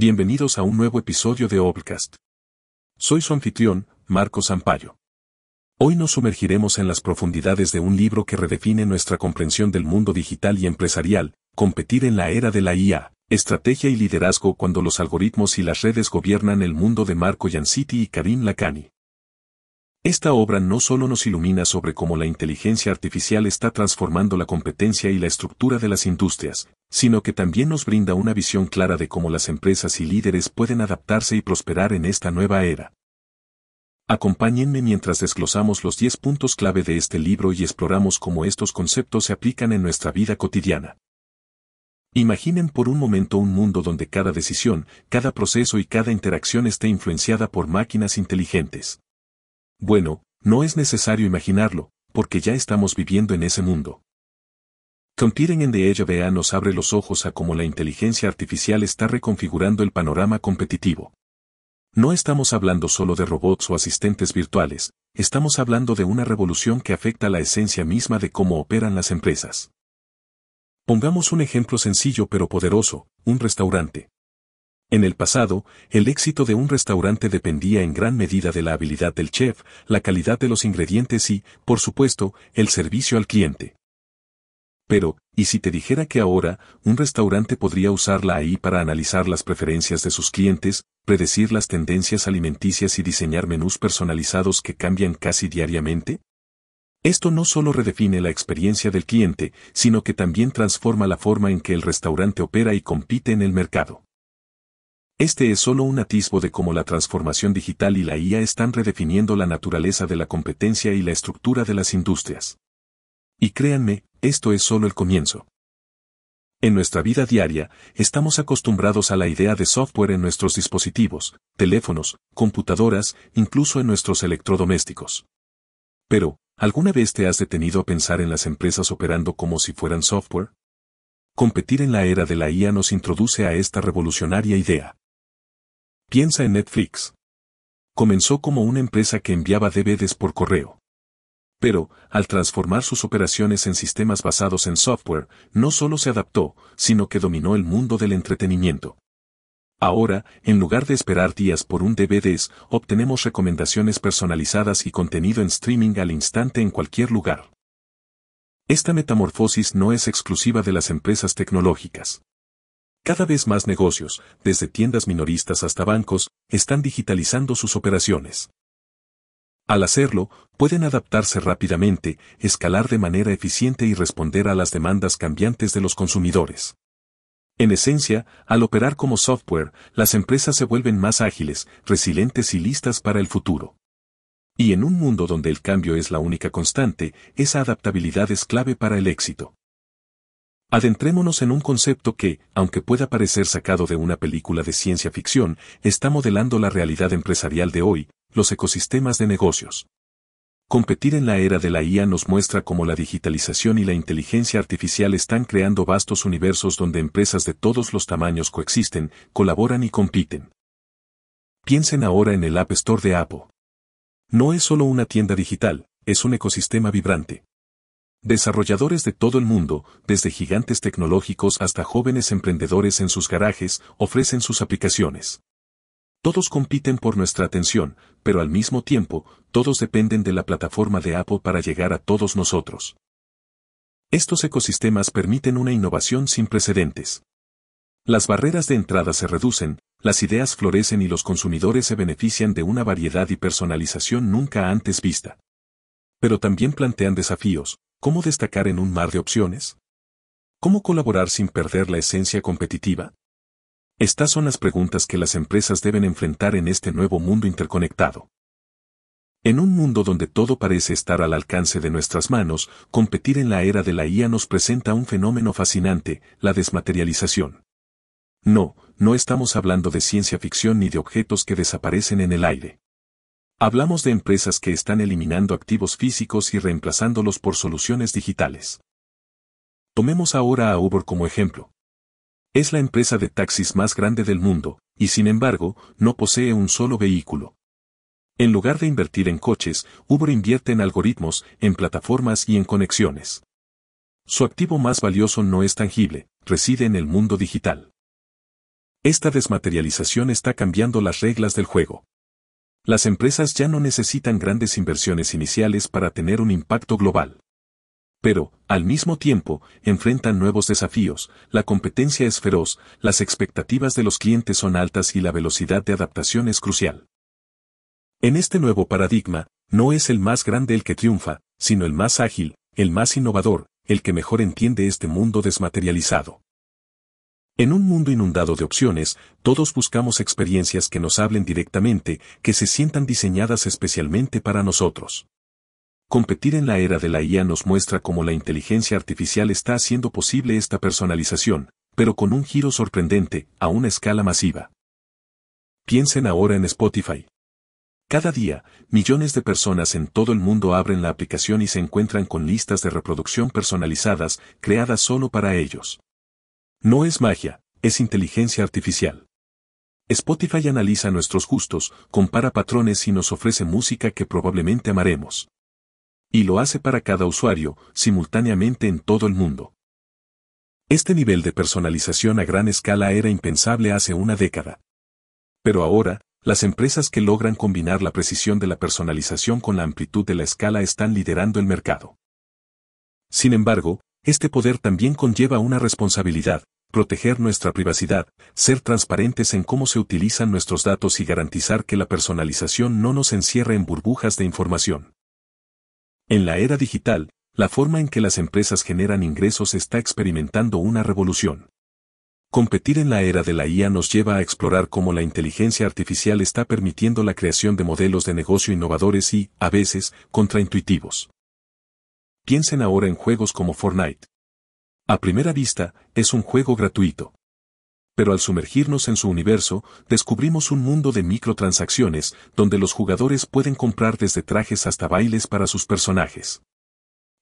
Bienvenidos a un nuevo episodio de Obcast. Soy su anfitrión, Marco Sampaio. Hoy nos sumergiremos en las profundidades de un libro que redefine nuestra comprensión del mundo digital y empresarial, Competir en la era de la IA, Estrategia y Liderazgo cuando los algoritmos y las redes gobiernan el mundo de Marco Yanciti y Karim Lacani. Esta obra no solo nos ilumina sobre cómo la inteligencia artificial está transformando la competencia y la estructura de las industrias, sino que también nos brinda una visión clara de cómo las empresas y líderes pueden adaptarse y prosperar en esta nueva era. Acompáñenme mientras desglosamos los 10 puntos clave de este libro y exploramos cómo estos conceptos se aplican en nuestra vida cotidiana. Imaginen por un momento un mundo donde cada decisión, cada proceso y cada interacción esté influenciada por máquinas inteligentes. Bueno, no es necesario imaginarlo, porque ya estamos viviendo en ese mundo. Competing en the Edge nos abre los ojos a cómo la inteligencia artificial está reconfigurando el panorama competitivo. No estamos hablando solo de robots o asistentes virtuales, estamos hablando de una revolución que afecta la esencia misma de cómo operan las empresas. Pongamos un ejemplo sencillo pero poderoso, un restaurante. En el pasado, el éxito de un restaurante dependía en gran medida de la habilidad del chef, la calidad de los ingredientes y, por supuesto, el servicio al cliente. Pero, ¿y si te dijera que ahora, un restaurante podría usarla ahí para analizar las preferencias de sus clientes, predecir las tendencias alimenticias y diseñar menús personalizados que cambian casi diariamente? Esto no solo redefine la experiencia del cliente, sino que también transforma la forma en que el restaurante opera y compite en el mercado. Este es solo un atisbo de cómo la transformación digital y la IA están redefiniendo la naturaleza de la competencia y la estructura de las industrias. Y créanme, esto es solo el comienzo. En nuestra vida diaria, estamos acostumbrados a la idea de software en nuestros dispositivos, teléfonos, computadoras, incluso en nuestros electrodomésticos. Pero, ¿alguna vez te has detenido a pensar en las empresas operando como si fueran software? Competir en la era de la IA nos introduce a esta revolucionaria idea. Piensa en Netflix. Comenzó como una empresa que enviaba DVDs por correo. Pero, al transformar sus operaciones en sistemas basados en software, no solo se adaptó, sino que dominó el mundo del entretenimiento. Ahora, en lugar de esperar días por un DVDs, obtenemos recomendaciones personalizadas y contenido en streaming al instante en cualquier lugar. Esta metamorfosis no es exclusiva de las empresas tecnológicas. Cada vez más negocios, desde tiendas minoristas hasta bancos, están digitalizando sus operaciones. Al hacerlo, pueden adaptarse rápidamente, escalar de manera eficiente y responder a las demandas cambiantes de los consumidores. En esencia, al operar como software, las empresas se vuelven más ágiles, resilientes y listas para el futuro. Y en un mundo donde el cambio es la única constante, esa adaptabilidad es clave para el éxito. Adentrémonos en un concepto que, aunque pueda parecer sacado de una película de ciencia ficción, está modelando la realidad empresarial de hoy, los ecosistemas de negocios. Competir en la era de la IA nos muestra cómo la digitalización y la inteligencia artificial están creando vastos universos donde empresas de todos los tamaños coexisten, colaboran y compiten. Piensen ahora en el App Store de Apple. No es solo una tienda digital, es un ecosistema vibrante. Desarrolladores de todo el mundo, desde gigantes tecnológicos hasta jóvenes emprendedores en sus garajes, ofrecen sus aplicaciones. Todos compiten por nuestra atención, pero al mismo tiempo, todos dependen de la plataforma de Apple para llegar a todos nosotros. Estos ecosistemas permiten una innovación sin precedentes. Las barreras de entrada se reducen, las ideas florecen y los consumidores se benefician de una variedad y personalización nunca antes vista. Pero también plantean desafíos, ¿Cómo destacar en un mar de opciones? ¿Cómo colaborar sin perder la esencia competitiva? Estas son las preguntas que las empresas deben enfrentar en este nuevo mundo interconectado. En un mundo donde todo parece estar al alcance de nuestras manos, competir en la era de la IA nos presenta un fenómeno fascinante, la desmaterialización. No, no estamos hablando de ciencia ficción ni de objetos que desaparecen en el aire. Hablamos de empresas que están eliminando activos físicos y reemplazándolos por soluciones digitales. Tomemos ahora a Uber como ejemplo. Es la empresa de taxis más grande del mundo, y sin embargo, no posee un solo vehículo. En lugar de invertir en coches, Uber invierte en algoritmos, en plataformas y en conexiones. Su activo más valioso no es tangible, reside en el mundo digital. Esta desmaterialización está cambiando las reglas del juego. Las empresas ya no necesitan grandes inversiones iniciales para tener un impacto global. Pero, al mismo tiempo, enfrentan nuevos desafíos, la competencia es feroz, las expectativas de los clientes son altas y la velocidad de adaptación es crucial. En este nuevo paradigma, no es el más grande el que triunfa, sino el más ágil, el más innovador, el que mejor entiende este mundo desmaterializado. En un mundo inundado de opciones, todos buscamos experiencias que nos hablen directamente, que se sientan diseñadas especialmente para nosotros. Competir en la era de la IA nos muestra cómo la inteligencia artificial está haciendo posible esta personalización, pero con un giro sorprendente, a una escala masiva. Piensen ahora en Spotify. Cada día, millones de personas en todo el mundo abren la aplicación y se encuentran con listas de reproducción personalizadas, creadas solo para ellos. No es magia, es inteligencia artificial. Spotify analiza nuestros gustos, compara patrones y nos ofrece música que probablemente amaremos. Y lo hace para cada usuario, simultáneamente en todo el mundo. Este nivel de personalización a gran escala era impensable hace una década. Pero ahora, las empresas que logran combinar la precisión de la personalización con la amplitud de la escala están liderando el mercado. Sin embargo, este poder también conlleva una responsabilidad, proteger nuestra privacidad, ser transparentes en cómo se utilizan nuestros datos y garantizar que la personalización no nos encierre en burbujas de información. En la era digital, la forma en que las empresas generan ingresos está experimentando una revolución. Competir en la era de la IA nos lleva a explorar cómo la inteligencia artificial está permitiendo la creación de modelos de negocio innovadores y, a veces, contraintuitivos. Piensen ahora en juegos como Fortnite. A primera vista, es un juego gratuito pero al sumergirnos en su universo, descubrimos un mundo de microtransacciones, donde los jugadores pueden comprar desde trajes hasta bailes para sus personajes.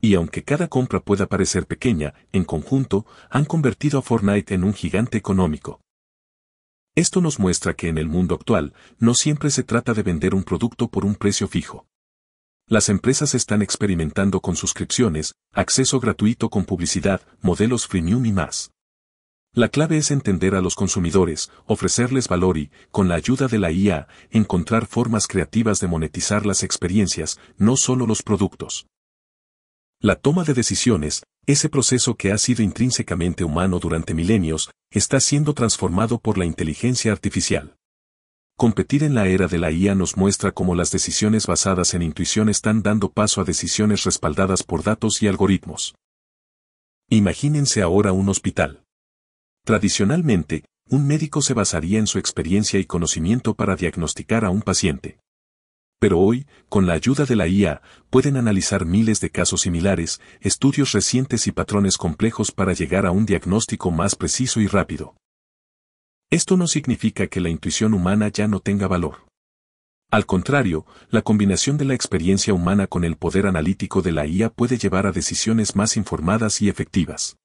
Y aunque cada compra pueda parecer pequeña, en conjunto, han convertido a Fortnite en un gigante económico. Esto nos muestra que en el mundo actual, no siempre se trata de vender un producto por un precio fijo. Las empresas están experimentando con suscripciones, acceso gratuito con publicidad, modelos freemium y más. La clave es entender a los consumidores, ofrecerles valor y, con la ayuda de la IA, encontrar formas creativas de monetizar las experiencias, no solo los productos. La toma de decisiones, ese proceso que ha sido intrínsecamente humano durante milenios, está siendo transformado por la inteligencia artificial. Competir en la era de la IA nos muestra cómo las decisiones basadas en intuición están dando paso a decisiones respaldadas por datos y algoritmos. Imagínense ahora un hospital. Tradicionalmente, un médico se basaría en su experiencia y conocimiento para diagnosticar a un paciente. Pero hoy, con la ayuda de la IA, pueden analizar miles de casos similares, estudios recientes y patrones complejos para llegar a un diagnóstico más preciso y rápido. Esto no significa que la intuición humana ya no tenga valor. Al contrario, la combinación de la experiencia humana con el poder analítico de la IA puede llevar a decisiones más informadas y efectivas.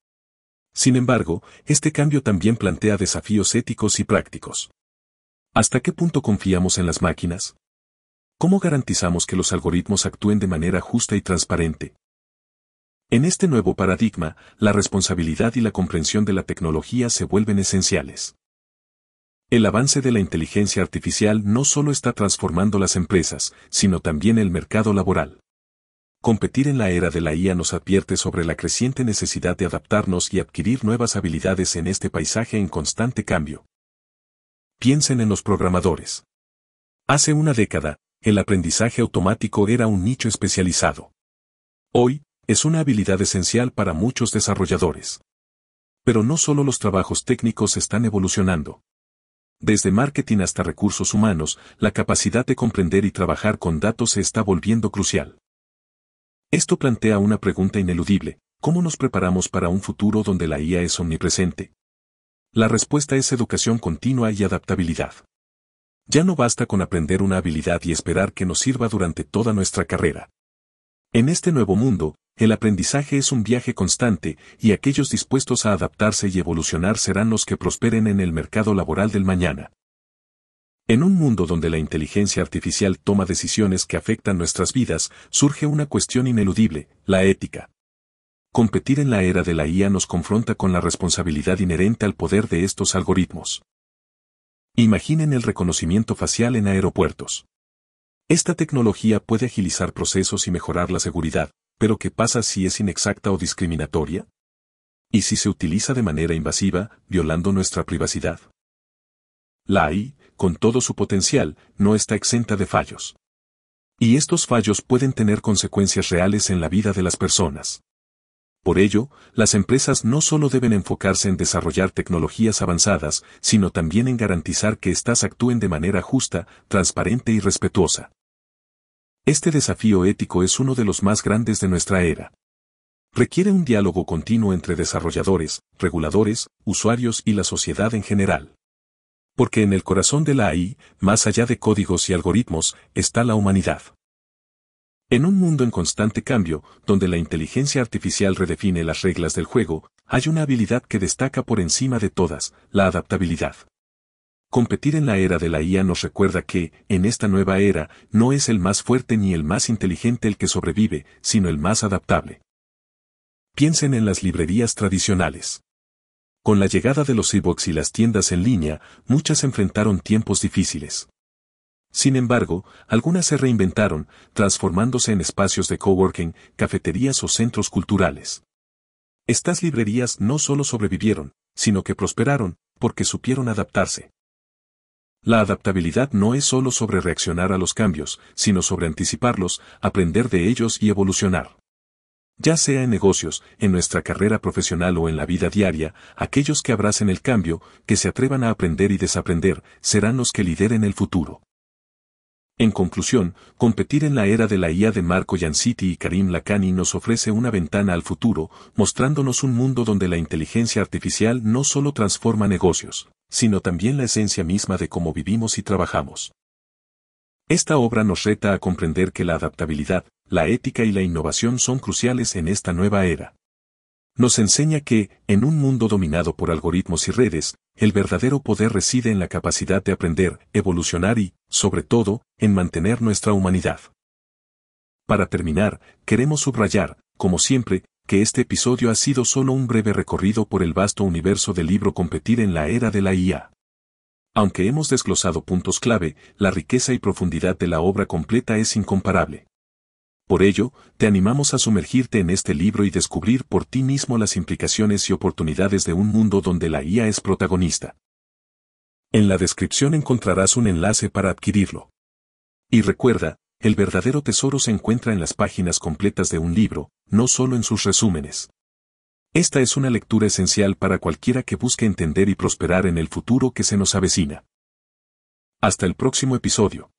Sin embargo, este cambio también plantea desafíos éticos y prácticos. ¿Hasta qué punto confiamos en las máquinas? ¿Cómo garantizamos que los algoritmos actúen de manera justa y transparente? En este nuevo paradigma, la responsabilidad y la comprensión de la tecnología se vuelven esenciales. El avance de la inteligencia artificial no solo está transformando las empresas, sino también el mercado laboral. Competir en la era de la IA nos advierte sobre la creciente necesidad de adaptarnos y adquirir nuevas habilidades en este paisaje en constante cambio. Piensen en los programadores. Hace una década, el aprendizaje automático era un nicho especializado. Hoy, es una habilidad esencial para muchos desarrolladores. Pero no solo los trabajos técnicos están evolucionando. Desde marketing hasta recursos humanos, la capacidad de comprender y trabajar con datos se está volviendo crucial. Esto plantea una pregunta ineludible, ¿cómo nos preparamos para un futuro donde la IA es omnipresente? La respuesta es educación continua y adaptabilidad. Ya no basta con aprender una habilidad y esperar que nos sirva durante toda nuestra carrera. En este nuevo mundo, el aprendizaje es un viaje constante, y aquellos dispuestos a adaptarse y evolucionar serán los que prosperen en el mercado laboral del mañana. En un mundo donde la inteligencia artificial toma decisiones que afectan nuestras vidas, surge una cuestión ineludible, la ética. Competir en la era de la IA nos confronta con la responsabilidad inherente al poder de estos algoritmos. Imaginen el reconocimiento facial en aeropuertos. Esta tecnología puede agilizar procesos y mejorar la seguridad, pero ¿qué pasa si es inexacta o discriminatoria? ¿Y si se utiliza de manera invasiva, violando nuestra privacidad? La AI, con todo su potencial, no está exenta de fallos. Y estos fallos pueden tener consecuencias reales en la vida de las personas. Por ello, las empresas no solo deben enfocarse en desarrollar tecnologías avanzadas, sino también en garantizar que éstas actúen de manera justa, transparente y respetuosa. Este desafío ético es uno de los más grandes de nuestra era. Requiere un diálogo continuo entre desarrolladores, reguladores, usuarios y la sociedad en general. Porque en el corazón de la AI, más allá de códigos y algoritmos, está la humanidad. En un mundo en constante cambio, donde la inteligencia artificial redefine las reglas del juego, hay una habilidad que destaca por encima de todas, la adaptabilidad. Competir en la era de la IA nos recuerda que, en esta nueva era, no es el más fuerte ni el más inteligente el que sobrevive, sino el más adaptable. Piensen en las librerías tradicionales. Con la llegada de los e-books y las tiendas en línea, muchas enfrentaron tiempos difíciles. Sin embargo, algunas se reinventaron, transformándose en espacios de coworking, cafeterías o centros culturales. Estas librerías no solo sobrevivieron, sino que prosperaron, porque supieron adaptarse. La adaptabilidad no es solo sobre reaccionar a los cambios, sino sobre anticiparlos, aprender de ellos y evolucionar. Ya sea en negocios, en nuestra carrera profesional o en la vida diaria, aquellos que abracen el cambio, que se atrevan a aprender y desaprender, serán los que lideren el futuro. En conclusión, competir en la era de la IA de Marco Yanciti y Karim Lakhani nos ofrece una ventana al futuro, mostrándonos un mundo donde la inteligencia artificial no solo transforma negocios, sino también la esencia misma de cómo vivimos y trabajamos. Esta obra nos reta a comprender que la adaptabilidad, la ética y la innovación son cruciales en esta nueva era nos enseña que, en un mundo dominado por algoritmos y redes, el verdadero poder reside en la capacidad de aprender, evolucionar y, sobre todo, en mantener nuestra humanidad. Para terminar, queremos subrayar, como siempre, que este episodio ha sido solo un breve recorrido por el vasto universo del libro Competir en la era de la IA. Aunque hemos desglosado puntos clave, la riqueza y profundidad de la obra completa es incomparable. Por ello, te animamos a sumergirte en este libro y descubrir por ti mismo las implicaciones y oportunidades de un mundo donde la IA es protagonista. En la descripción encontrarás un enlace para adquirirlo. Y recuerda, el verdadero tesoro se encuentra en las páginas completas de un libro, no solo en sus resúmenes. Esta es una lectura esencial para cualquiera que busque entender y prosperar en el futuro que se nos avecina. Hasta el próximo episodio.